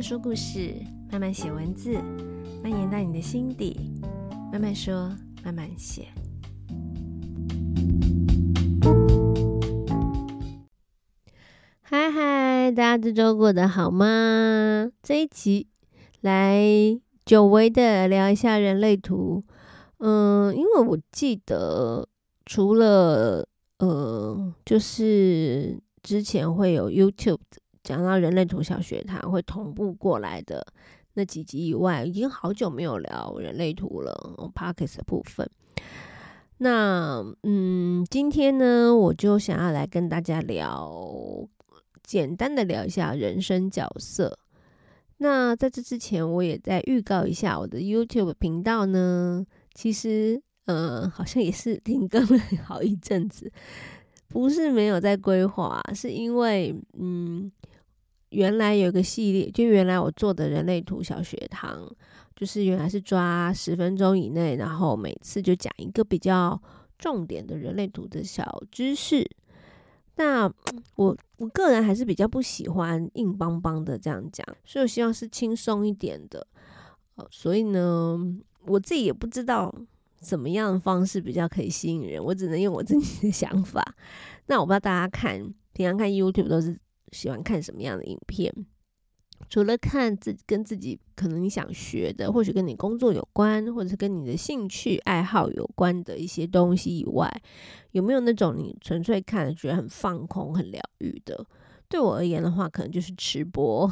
说故事，慢慢写文字，蔓延到你的心底。慢慢说，慢慢写。嗨嗨，大家这周过得好吗？这一集来久违的聊一下人类图。嗯，因为我记得除了呃，就是之前会有 YouTube。讲到人类图小学堂会同步过来的那几集以外，已经好久没有聊人类图了。Pocket 的部分，那嗯，今天呢，我就想要来跟大家聊，简单的聊一下人生角色。那在这之前，我也在预告一下我的 YouTube 频道呢，其实呃，好像也是停更了好一阵子，不是没有在规划，是因为嗯。原来有一个系列，就原来我做的人类图小学堂，就是原来是抓十分钟以内，然后每次就讲一个比较重点的人类图的小知识。那我我个人还是比较不喜欢硬邦邦的这样讲，所以我希望是轻松一点的。所以呢，我自己也不知道怎么样的方式比较可以吸引人，我只能用我自己的想法。那我不知道大家看平常看 YouTube 都是。喜欢看什么样的影片？除了看自己跟自己可能你想学的，或许跟你工作有关，或者是跟你的兴趣爱好有关的一些东西以外，有没有那种你纯粹看觉得很放空、很疗愈的？对我而言的话，可能就是吃播，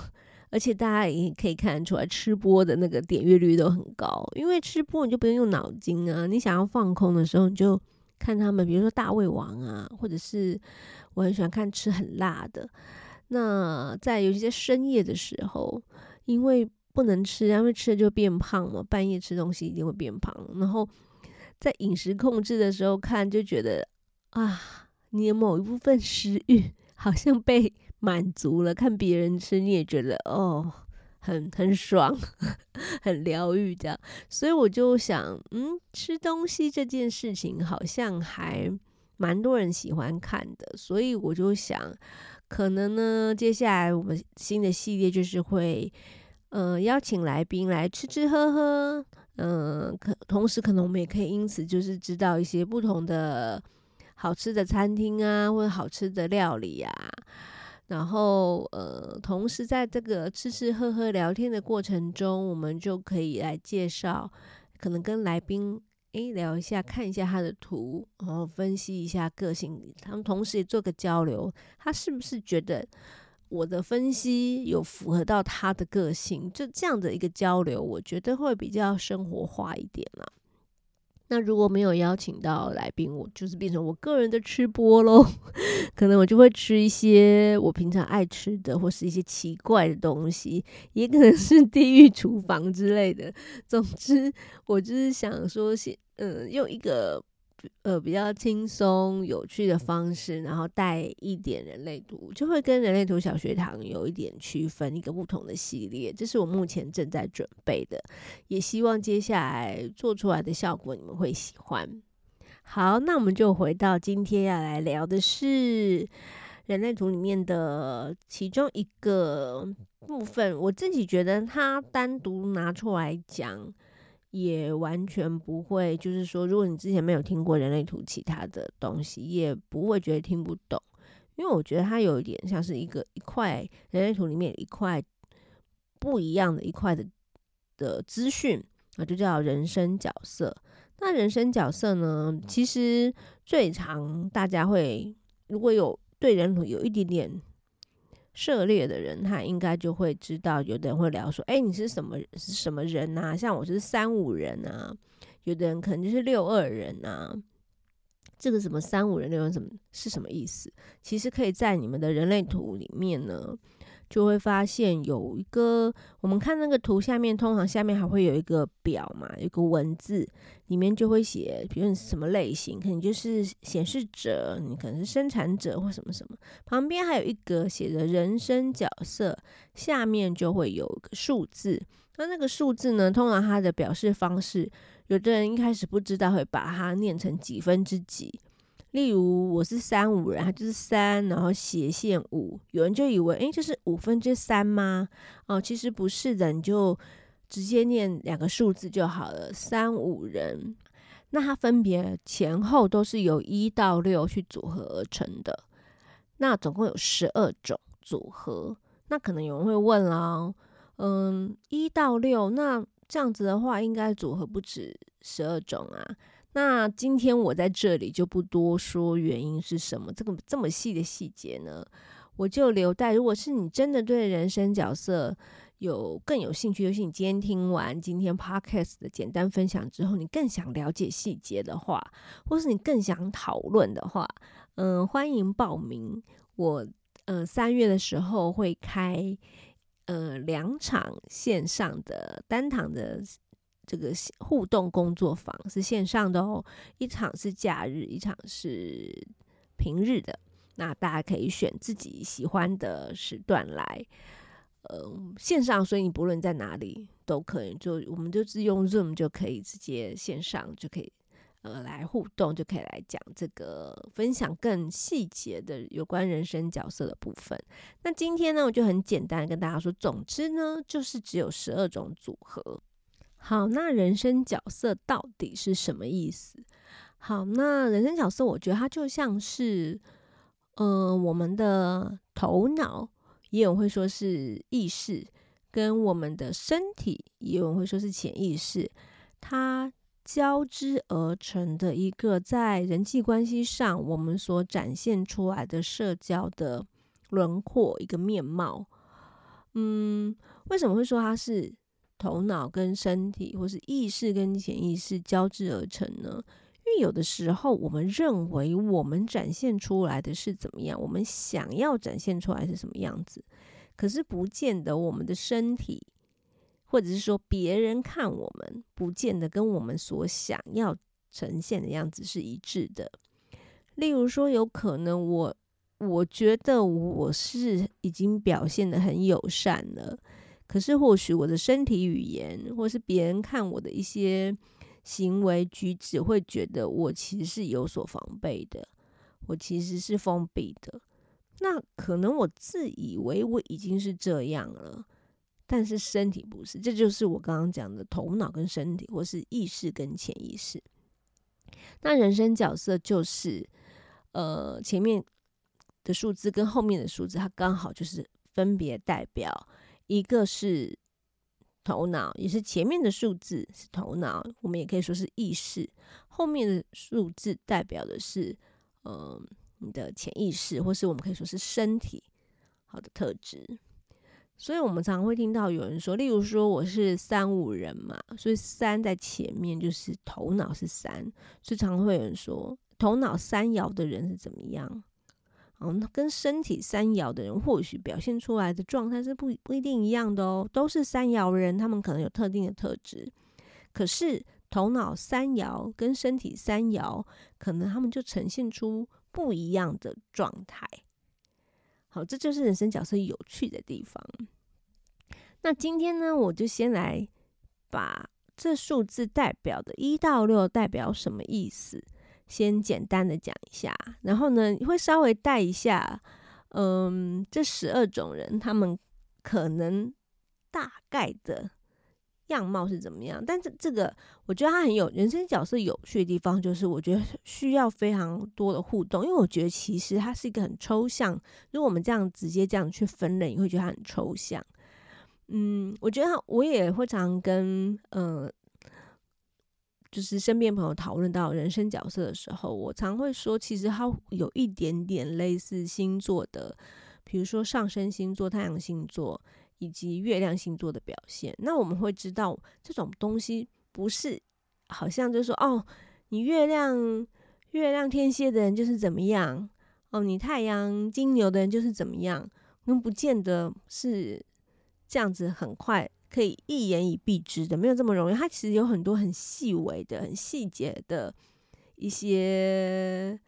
而且大家也可以看得出来，吃播的那个点阅率都很高，因为吃播你就不用用脑筋啊，你想要放空的时候，你就看他们，比如说大胃王啊，或者是我很喜欢看吃很辣的。那在有一些深夜的时候，因为不能吃，因为吃了就变胖嘛，半夜吃东西一定会变胖。然后在饮食控制的时候看，就觉得啊，你的某一部分食欲好像被满足了。看别人吃，你也觉得哦，很很爽，很疗愈这样。所以我就想，嗯，吃东西这件事情好像还蛮多人喜欢看的，所以我就想。可能呢，接下来我们新的系列就是会，呃，邀请来宾来吃吃喝喝，嗯、可同时可能我们也可以因此就是知道一些不同的好吃的餐厅啊，或者好吃的料理啊，然后呃，同时在这个吃吃喝喝聊天的过程中，我们就可以来介绍，可能跟来宾。诶，聊一下，看一下他的图，然后分析一下个性。他们同时也做个交流，他是不是觉得我的分析有符合到他的个性？就这样的一个交流，我觉得会比较生活化一点啦。那如果没有邀请到来宾，我就是变成我个人的吃播喽。可能我就会吃一些我平常爱吃的，或是一些奇怪的东西，也可能是地狱厨房之类的。总之，我就是想说，嗯，用一个。呃，比较轻松有趣的方式，然后带一点人类图，就会跟人类图小学堂有一点区分，一个不同的系列。这是我目前正在准备的，也希望接下来做出来的效果你们会喜欢。好，那我们就回到今天要来聊的是人类图里面的其中一个部分。我自己觉得它单独拿出来讲。也完全不会，就是说，如果你之前没有听过人类图其他的东西，也不会觉得听不懂，因为我觉得它有一点像是一个一块人类图里面一块不一样的一块的的资讯啊，就叫人生角色。那人生角色呢，其实最常大家会如果有对人类图有一点点。涉猎的人，他应该就会知道。有的人会聊说：“哎，你是什么是什么人啊？像我是三五人啊。有的人可能就是六二人啊。这个什么三五人、六人什么是什么意思？其实可以在你们的人类图里面呢。”就会发现有一个，我们看那个图下面，通常下面还会有一个表嘛，有个文字，里面就会写，比如是什么类型，可能就是显示者，你可能是生产者或什么什么。旁边还有一格写着人生角色，下面就会有个数字。那那个数字呢，通常它的表示方式，有的人一开始不知道，会把它念成几分之几。例如我是三五人，他就是三，然后斜线五，有人就以为，诶，这是五分之三吗？哦，其实不是的，你就直接念两个数字就好了，三五人。那它分别前后都是由一到六去组合而成的，那总共有十二种组合。那可能有人会问啦，嗯，一到六，那这样子的话，应该组合不止十二种啊。那今天我在这里就不多说原因是什么，这个这么细的细节呢，我就留待如果是你真的对人生角色有更有兴趣，尤其你今天听完今天 podcast 的简单分享之后，你更想了解细节的话，或是你更想讨论的话，嗯，欢迎报名。我呃三月的时候会开呃两场线上的单堂的。这个互动工作坊是线上的哦，一场是假日，一场是平日的。那大家可以选自己喜欢的时段来，呃，线上，所以你不论在哪里都可以，就我们就是用 Zoom 就可以直接线上就可以，呃，来互动，就可以来讲这个分享更细节的有关人生角色的部分。那今天呢，我就很简单跟大家说，总之呢，就是只有十二种组合。好，那人生角色到底是什么意思？好，那人生角色，我觉得它就像是，呃，我们的头脑，也有会说是意识，跟我们的身体，也有会说是潜意识，它交织而成的一个在人际关系上我们所展现出来的社交的轮廓，一个面貌。嗯，为什么会说它是？头脑跟身体，或是意识跟潜意识交织而成呢？因为有的时候，我们认为我们展现出来的是怎么样，我们想要展现出来是什么样子，可是不见得我们的身体，或者是说别人看我们，不见得跟我们所想要呈现的样子是一致的。例如说，有可能我我觉得我是已经表现得很友善了。可是，或许我的身体语言，或是别人看我的一些行为举止，会觉得我其实是有所防备的，我其实是封闭的。那可能我自以为我已经是这样了，但是身体不是。这就是我刚刚讲的头脑跟身体，或是意识跟潜意识。那人生角色就是，呃，前面的数字跟后面的数字，它刚好就是分别代表。一个是头脑，也是前面的数字是头脑，我们也可以说是意识。后面的数字代表的是，嗯、你的潜意识，或是我们可以说是身体好的特质。所以，我们常常会听到有人说，例如说我是三五人嘛，所以三在前面就是头脑是三，所以常会有人说，头脑三爻的人是怎么样？嗯，跟身体三爻的人或许表现出来的状态是不不一定一样的哦。都是三爻人，他们可能有特定的特质，可是头脑三爻跟身体三爻，可能他们就呈现出不一样的状态。好，这就是人生角色有趣的地方。那今天呢，我就先来把这数字代表的一到六代表什么意思。先简单的讲一下，然后呢，会稍微带一下，嗯，这十二种人他们可能大概的样貌是怎么样？但是这个我觉得他很有人生角色有趣的地方，就是我觉得需要非常多的互动，因为我觉得其实它是一个很抽象。如果我们这样直接这样去分类，你会觉得它很抽象。嗯，我觉得我也会常常跟呃。就是身边朋友讨论到人生角色的时候，我常会说，其实它有一点点类似星座的，比如说上升星座、太阳星座以及月亮星座的表现。那我们会知道，这种东西不是好像就是说，哦，你月亮月亮天蝎的人就是怎么样，哦，你太阳金牛的人就是怎么样，那不见得是这样子，很快。可以一言以蔽之的，没有这么容易。它其实有很多很细微的、很细节的一些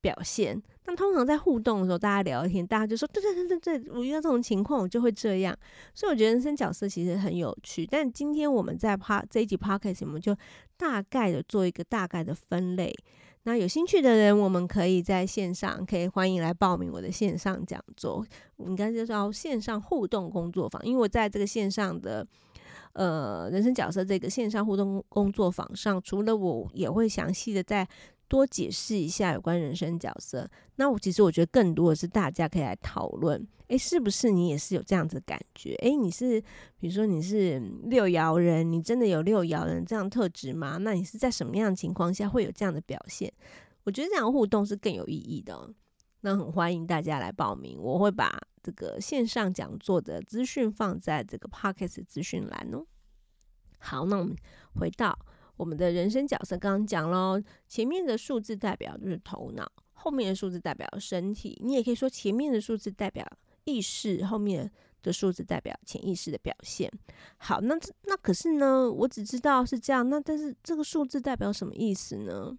表现。但通常在互动的时候，大家聊天，大家就说：“对对对对对，我遇到这种情况，我就会这样。”所以我觉得人生角色其实很有趣。但今天我们在 p 这一集 Podcast，我们就大概的做一个大概的分类。那有兴趣的人，我们可以在线上，可以欢迎来报名我的线上讲座，应该就叫线上互动工作坊。因为我在这个线上的呃人生角色这个线上互动工作坊上，除了我也会详细的在。多解释一下有关人生角色。那我其实我觉得更多的是大家可以来讨论，诶，是不是你也是有这样子的感觉？诶，你是比如说你是六爻人，你真的有六爻人这样特质吗？那你是在什么样的情况下会有这样的表现？我觉得这样互动是更有意义的。那很欢迎大家来报名，我会把这个线上讲座的资讯放在这个 Podcast 资讯栏哦。好，那我们回到。我们的人生角色刚刚讲喽，前面的数字代表就是头脑，后面的数字代表身体。你也可以说前面的数字代表意识，后面的数字代表潜意识的表现。好，那这那可是呢，我只知道是这样。那但是这个数字代表什么意思呢？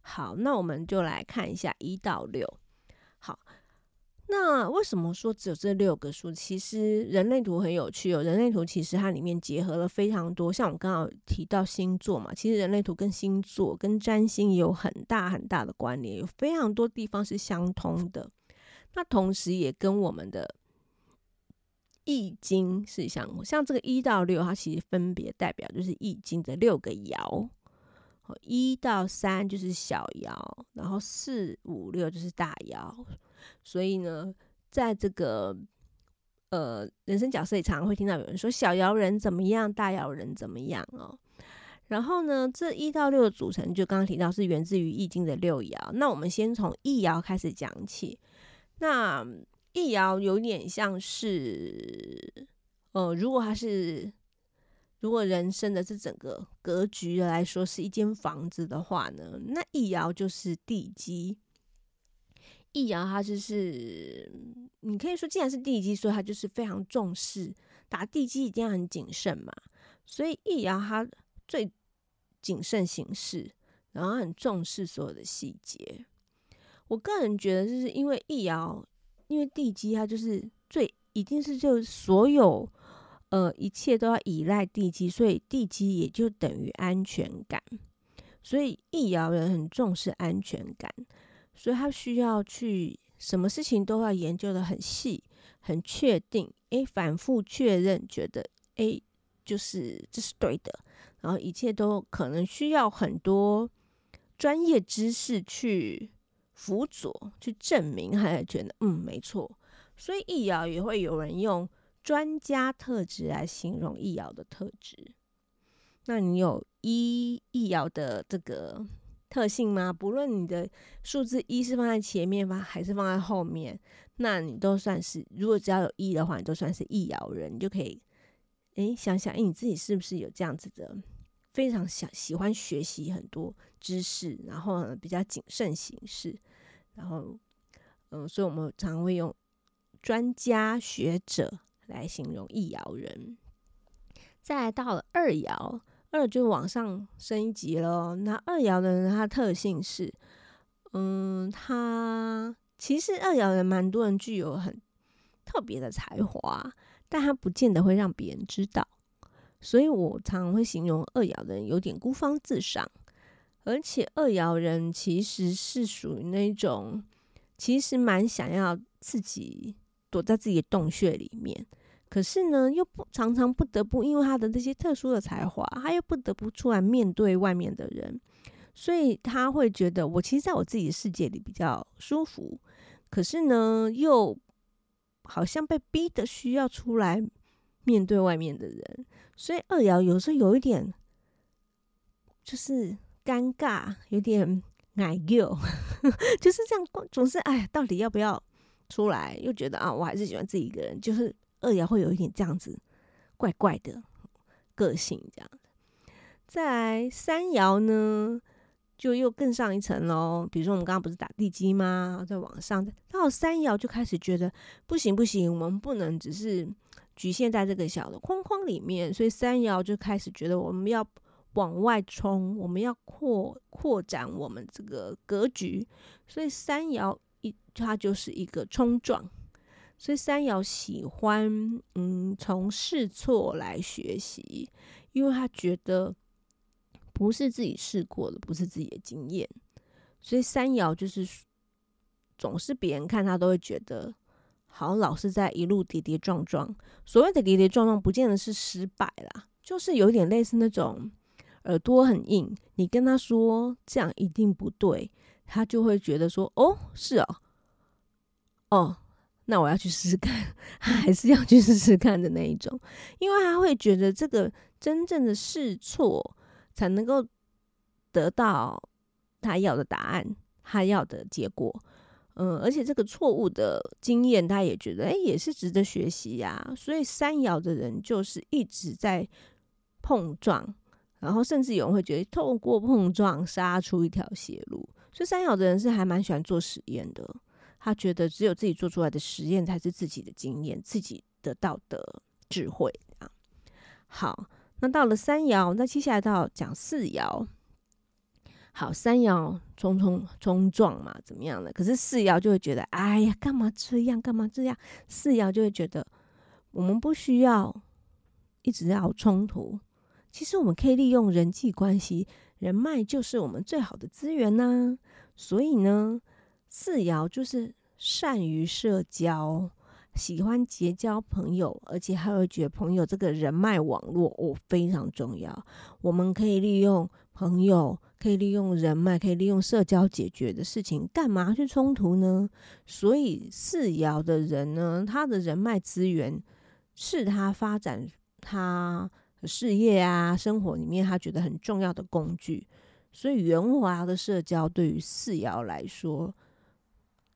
好，那我们就来看一下一到六。那为什么说只有这六个数？其实人类图很有趣哦。人类图其实它里面结合了非常多，像我刚刚提到星座嘛，其实人类图跟星座、跟占星也有很大很大的关联，有非常多地方是相通的。那同时也跟我们的易经是相，像这个一到六，它其实分别代表就是易经的六个爻。一到三就是小爻，然后四五六就是大爻。所以呢，在这个呃人生角色里，常常会听到有人说小爻人怎么样，大爻人怎么样哦。然后呢，这一到六的组成，就刚刚提到是源自于易经的六爻。那我们先从易爻开始讲起。那易爻有点像是，呃，如果它是如果人生的这整个格局来说是一间房子的话呢，那易爻就是地基。易遥，他就是，你可以说，既然是地基，所以他就是非常重视打地基，一定要很谨慎嘛。所以易遥他最谨慎行事，然后很重视所有的细节。我个人觉得，就是因为易遥，因为地基它就是最一定是就所有呃一切都要依赖地基，所以地基也就等于安全感。所以易遥人很重视安全感。所以他需要去什么事情都要研究的很细、很确定，诶，反复确认，觉得诶，就是这是对的，然后一切都可能需要很多专业知识去辅佐、去证明，他才觉得嗯没错。所以易遥也会有人用专家特质来形容易遥的特质。那你有一易遥的这个？特性吗？不论你的数字一是放在前面吗，还是放在后面，那你都算是。如果只要有一的话，你都算是一爻人，你就可以，诶，想想，诶，你自己是不是有这样子的，非常想喜欢学习很多知识，然后呢，比较谨慎行事，然后，嗯，所以我们常会用专家学者来形容一爻人。再来到了二爻。二就往上升一级了。那二爻的人，他特性是，嗯，他其实二爻人蛮多人具有很特别的才华，但他不见得会让别人知道。所以我常常会形容二爻人有点孤芳自赏，而且二爻人其实是属于那种，其实蛮想要自己躲在自己的洞穴里面。可是呢，又不常常不得不，因为他的这些特殊的才华，他又不得不出来面对外面的人，所以他会觉得，我其实在我自己的世界里比较舒服。可是呢，又好像被逼得需要出来面对外面的人，所以二爻有时候有一点就是尴尬，有点矮幼，就是这样，总是哎，到底要不要出来？又觉得啊，我还是喜欢自己一个人，就是。二爻会有一点这样子怪怪的个性，这样子。再来三爻呢，就又更上一层喽。比如说我们刚刚不是打地基吗？再往上，到三爻就开始觉得不行不行，我们不能只是局限在这个小的框框里面。所以三爻就开始觉得我们要往外冲，我们要扩扩展我们这个格局。所以三爻一它就是一个冲撞。所以三爻喜欢，嗯，从试错来学习，因为他觉得不是自己试过的，不是自己的经验，所以三爻就是总是别人看他都会觉得，好像老是在一路跌跌撞撞。所谓的跌跌撞撞，不见得是失败啦，就是有点类似那种耳朵很硬，你跟他说这样一定不对，他就会觉得说，哦，是哦，哦。那我要去试试看，他还是要去试试看的那一种，因为他会觉得这个真正的试错才能够得到他要的答案，他要的结果。嗯，而且这个错误的经验，他也觉得哎，也是值得学习呀。所以三爻的人就是一直在碰撞，然后甚至有人会觉得透过碰撞杀出一条血路。所以三爻的人是还蛮喜欢做实验的。他觉得只有自己做出来的实验才是自己的经验，自己得到的智慧啊。好，那到了三爻，那接下来到讲四爻。好，三爻冲冲冲撞嘛，怎么样的？可是四爻就会觉得，哎呀，干嘛这样？干嘛这样？四爻就会觉得，我们不需要一直要冲突。其实我们可以利用人际关系，人脉就是我们最好的资源呐。所以呢。四爻就是善于社交，喜欢结交朋友，而且还会觉得朋友这个人脉网络哦非常重要。我们可以利用朋友，可以利用人脉，可以利用社交解决的事情，干嘛去冲突呢？所以四爻的人呢，他的人脉资源是他发展他事业啊、生活里面他觉得很重要的工具。所以圆滑的社交对于四爻来说，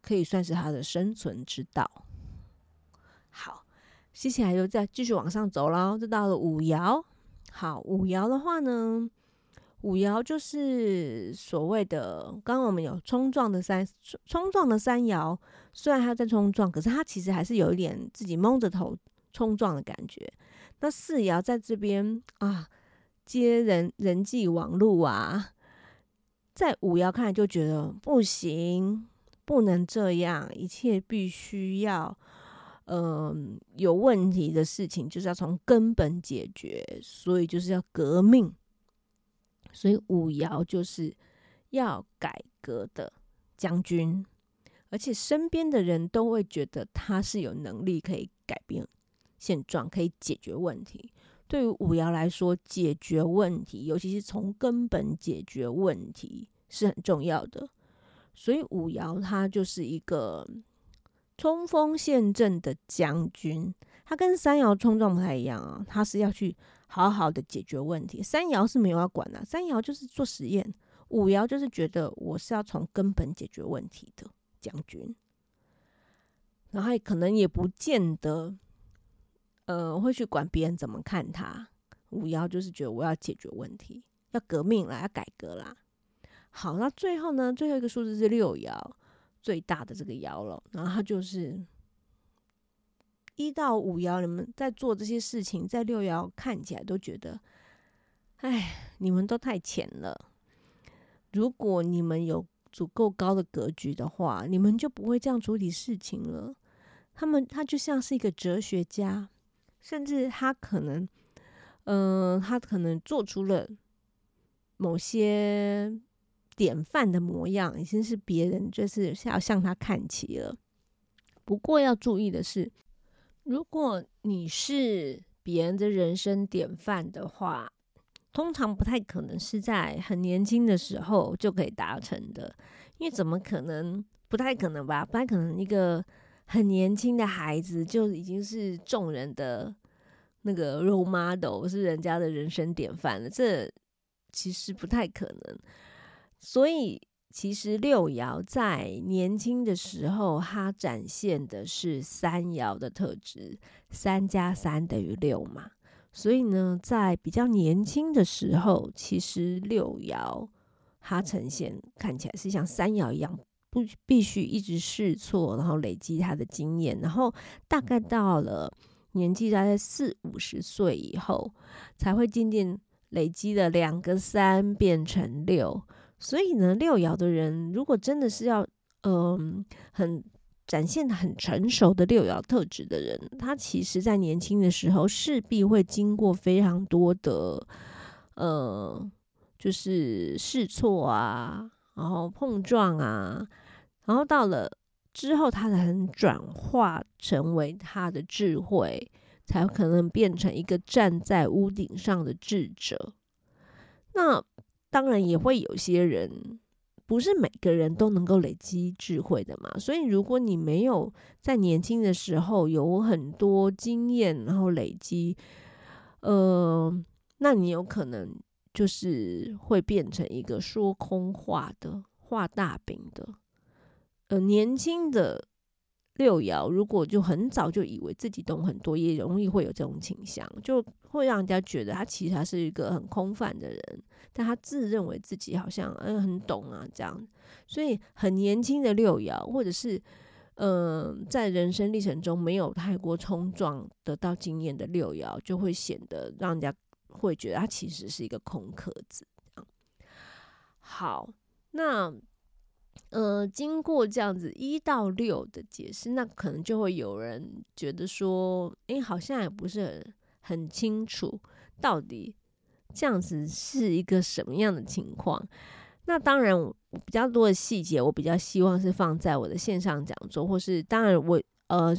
可以算是他的生存之道。好，接下来就再继续往上走喽，就到了五爻。好，五爻的话呢，五爻就是所谓的，刚刚我们有冲撞的三冲撞的三爻，虽然他在冲撞，可是他其实还是有一点自己蒙着头冲撞的感觉。那四爻在这边啊，接人人际网路啊，在五爻看来就觉得不行。不能这样，一切必须要，嗯、有问题的事情就是要从根本解决，所以就是要革命。所以五爻就是要改革的将军，而且身边的人都会觉得他是有能力可以改变现状，可以解决问题。对于五爻来说，解决问题，尤其是从根本解决问题，是很重要的。所以五爻他就是一个冲锋陷阵的将军，他跟三爻冲撞不太一样啊，他是要去好好的解决问题。三爻是没有要管的，三爻就是做实验，五爻就是觉得我是要从根本解决问题的将军，然后可能也不见得，呃，会去管别人怎么看他。五爻就是觉得我要解决问题，要革命啦，要改革啦。好，那最后呢？最后一个数字是六爻，最大的这个爻了。然后它就是一到五爻，你们在做这些事情，在六爻看起来都觉得，哎，你们都太浅了。如果你们有足够高的格局的话，你们就不会这样处理事情了。他们他就像是一个哲学家，甚至他可能，嗯、他可能做出了某些。典范的模样已经是别人就是要向他看齐了。不过要注意的是，如果你是别人的人生典范的话，通常不太可能是在很年轻的时候就可以达成的。因为怎么可能？不太可能吧？不太可能一个很年轻的孩子就已经是众人的那个 role model，是人家的人生典范了。这其实不太可能。所以，其实六爻在年轻的时候，它展现的是三爻的特质，三加三等于六嘛。所以呢，在比较年轻的时候，其实六爻它呈现看起来是像三爻一样，不必须一直试错，然后累积他的经验，然后大概到了年纪大概四五十岁以后，才会渐渐累积了两个三变成六。所以呢，六爻的人如果真的是要，嗯、很展现很成熟的六爻特质的人，他其实在年轻的时候势必会经过非常多的，呃，就是试错啊，然后碰撞啊，然后到了之后，他才能转化成为他的智慧，才有可能变成一个站在屋顶上的智者。那当然也会有些人，不是每个人都能够累积智慧的嘛。所以如果你没有在年轻的时候有很多经验，然后累积，呃，那你有可能。就是会变成一个说空话的、画大饼的。呃，年轻的六爻如果就很早就以为自己懂很多，也容易会有这种倾向，就会让人家觉得他其实他是一个很空泛的人，但他自认为自己好像嗯很懂啊这样。所以很年轻的六爻，或者是嗯、在人生历程中没有太过冲撞得到经验的六爻，就会显得让人家。会觉得他其实是一个空壳子。好，那呃，经过这样子一到六的解释，那可能就会有人觉得说，诶，好像也不是很很清楚，到底这样子是一个什么样的情况。那当然，比较多的细节，我比较希望是放在我的线上讲座，或是当然我呃，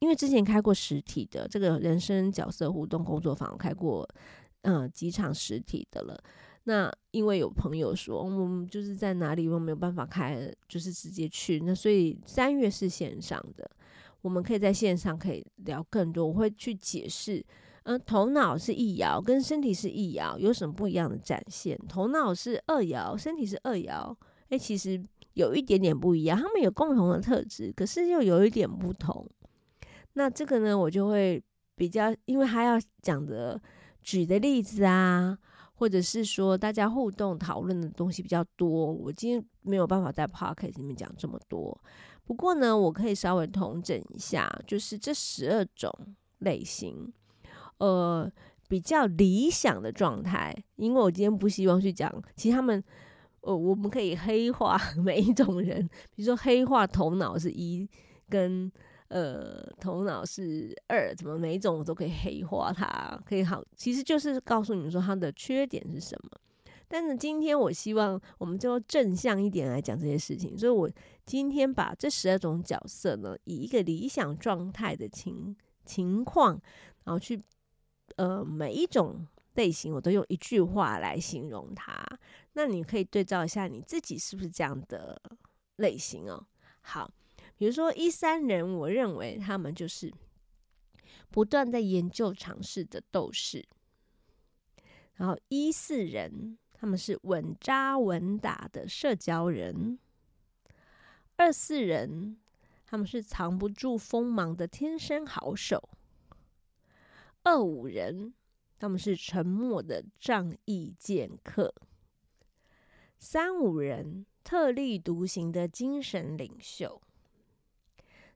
因为之前开过实体的这个人生角色互动工作坊，开过。嗯，几场实体的了。那因为有朋友说，我们就是在哪里，我们没有办法开，就是直接去。那所以三月是线上的，我们可以在线上可以聊更多。我会去解释，嗯，头脑是一爻，跟身体是一爻，有什么不一样的展现？头脑是二爻，身体是二爻，诶，其实有一点点不一样。他们有共同的特质，可是又有一点不同。那这个呢，我就会比较，因为他要讲的。举的例子啊，或者是说大家互动讨论的东西比较多，我今天没有办法在 podcast 里面讲这么多。不过呢，我可以稍微统整一下，就是这十二种类型，呃，比较理想的状态。因为我今天不希望去讲，其实他们，呃，我们可以黑化 每一种人，比如说黑化头脑是一跟。呃，头脑是二，怎么每一种我都可以黑化它？可以好，其实就是告诉你们说它的缺点是什么。但是今天我希望我们就正向一点来讲这些事情，所以我今天把这十二种角色呢，以一个理想状态的情情况，然后去呃每一种类型，我都用一句话来形容它。那你可以对照一下你自己是不是这样的类型哦。好。比如说一三人，我认为他们就是不断在研究尝试的斗士。然后一四人，他们是稳扎稳打的社交人。二四人，他们是藏不住锋芒的天生好手。二五人，他们是沉默的仗义剑客。三五人，特立独行的精神领袖。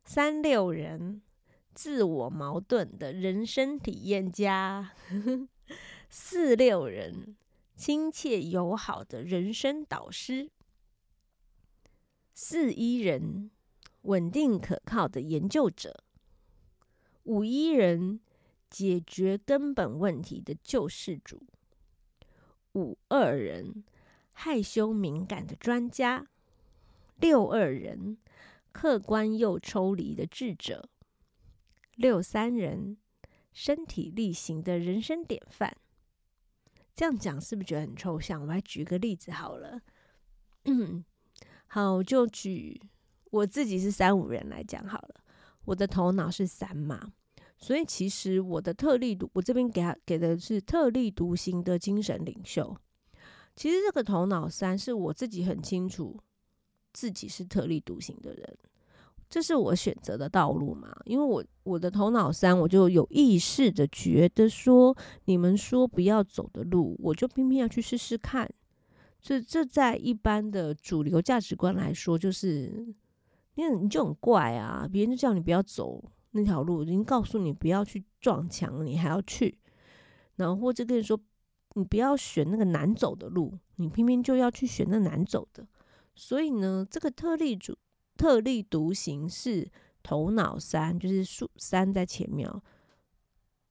三六人，自我矛盾的人生体验家；四六人，亲切友好的人生导师；四一人，稳定可靠的研究者；五一人，解决根本问题的救世主；五二人，害羞敏感的专家；六二人。客观又抽离的智者，六三人身体力行的人生典范。这样讲是不是觉得很抽象？我来举个例子好了。好，就举我自己是三五人来讲好了。我的头脑是三嘛，所以其实我的特立独，我这边给他给的是特立独行的精神领袖。其实这个头脑三是我自己很清楚。自己是特立独行的人，这是我选择的道路嘛？因为我我的头脑三，我就有意识的觉得说，你们说不要走的路，我就偏偏要去试试看。这这在一般的主流价值观来说，就是你你就很怪啊！别人就叫你不要走那条路，已经告诉你不要去撞墙，你还要去，然后或者跟你说你不要选那个难走的路，你偏偏就要去选那难走的。所以呢，这个特立主特立独行是头脑三，就是数三在前面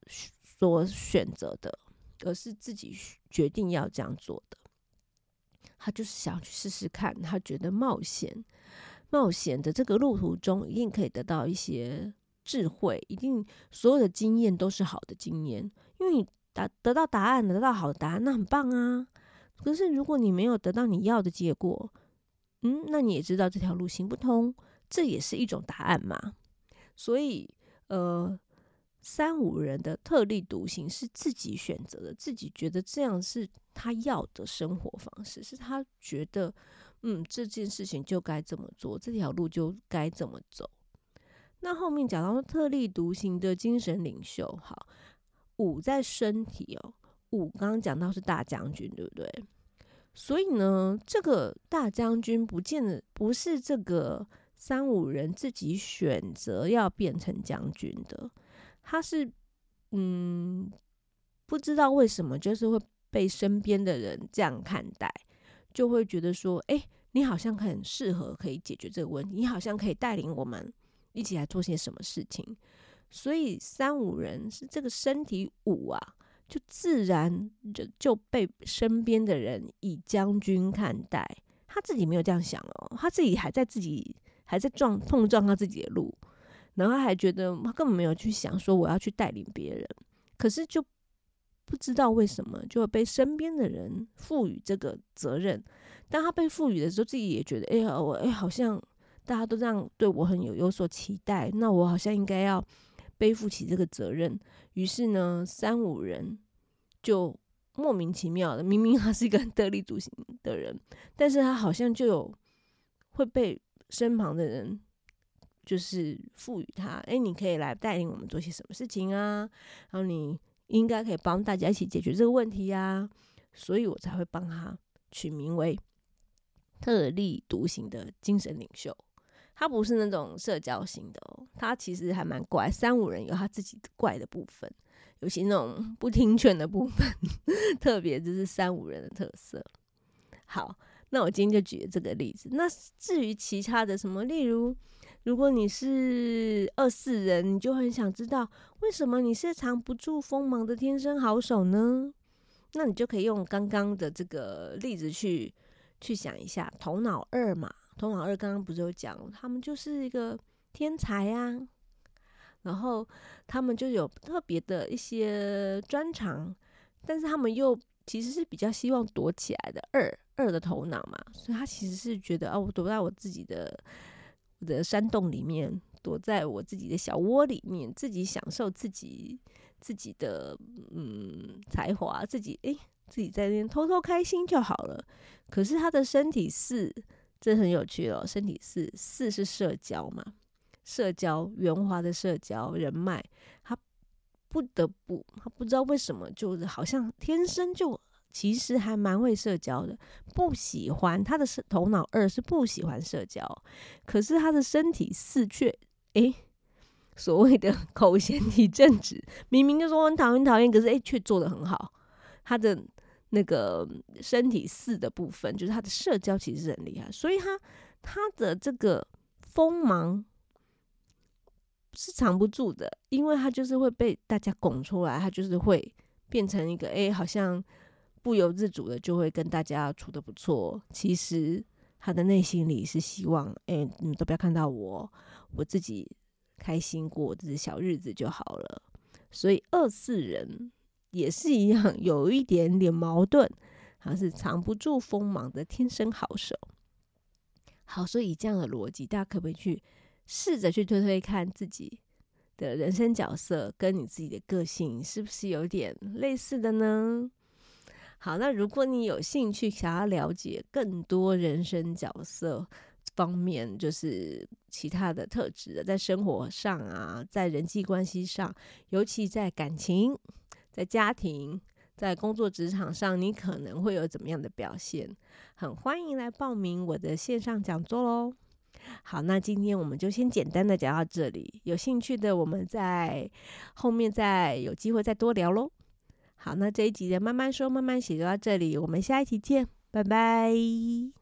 所选择的，而是自己决定要这样做的。他就是想去试试看，他觉得冒险，冒险的这个路途中一定可以得到一些智慧，一定所有的经验都是好的经验，因为你答得到答案，得到好答案，那很棒啊。可是如果你没有得到你要的结果，嗯，那你也知道这条路行不通，这也是一种答案嘛。所以，呃。三五人的特立独行是自己选择的，自己觉得这样是他要的生活方式，是他觉得，嗯，这件事情就该怎么做，这条路就该怎么走。那后面讲到特立独行的精神领袖，好，五在身体哦，五刚刚讲到是大将军，对不对？所以呢，这个大将军不见得不是这个三五人自己选择要变成将军的。他是，嗯，不知道为什么，就是会被身边的人这样看待，就会觉得说，哎，你好像很适合可以解决这个问题，你好像可以带领我们一起来做些什么事情。所以三五人是这个身体五啊，就自然就就被身边的人以将军看待。他自己没有这样想哦，他自己还在自己还在撞碰撞他自己的路。然后他还觉得他根本没有去想说我要去带领别人，可是就不知道为什么就会被身边的人赋予这个责任。当他被赋予的时候，自己也觉得哎呀，我哎好像大家都这样对我很有有所期待，那我好像应该要背负起这个责任。于是呢，三五人就莫名其妙的，明明他是一个很特立独行的人，但是他好像就有会被身旁的人。就是赋予他，哎，你可以来带领我们做些什么事情啊？然后你应该可以帮大家一起解决这个问题呀，所以我才会帮他取名为特立独行的精神领袖。他不是那种社交型的哦，他其实还蛮怪。三五人有他自己怪的部分，尤其那种不听劝的部分，特别就是三五人的特色。好，那我今天就举这个例子。那至于其他的什么，例如。如果你是二四人，你就很想知道为什么你是藏不住锋芒的天生好手呢？那你就可以用刚刚的这个例子去去想一下，头脑二嘛，头脑二刚刚不是有讲，他们就是一个天才啊，然后他们就有特别的一些专长，但是他们又其实是比较希望躲起来的二二的头脑嘛，所以他其实是觉得啊，我躲在我自己的。我的山洞里面，躲在我自己的小窝里面，自己享受自己自己的嗯才华，自己诶，自己在那边偷偷开心就好了。可是他的身体是，这很有趣哦。身体四，四是社交嘛，社交圆滑的社交人脉，他不得不，他不知道为什么，就是好像天生就。其实还蛮会社交的，不喜欢他的头脑二是不喜欢社交，可是他的身体四却诶，所谓的 口嫌体正直，明明就说很讨厌讨厌，可是诶却做得很好。他的那个身体四的部分，就是他的社交其实是很厉害，所以他他的这个锋芒是藏不住的，因为他就是会被大家拱出来，他就是会变成一个诶，好像。不由自主的就会跟大家处的不错，其实他的内心里是希望，哎、你们都不要看到我，我自己开心过自己小日子就好了。所以二四人也是一样，有一点点矛盾，他是藏不住锋芒的天生好手。好，所以以这样的逻辑，大家可不可以去试着去推推看自己的人生角色，跟你自己的个性是不是有点类似的呢？好，那如果你有兴趣想要了解更多人生角色方面，就是其他的特质的，在生活上啊，在人际关系上，尤其在感情、在家庭、在工作职场上，你可能会有怎么样的表现？很欢迎来报名我的线上讲座喽！好，那今天我们就先简单的讲到这里，有兴趣的我们在后面再有机会再多聊喽。好，那这一集的慢慢说慢慢写就到这里，我们下一集见，拜拜。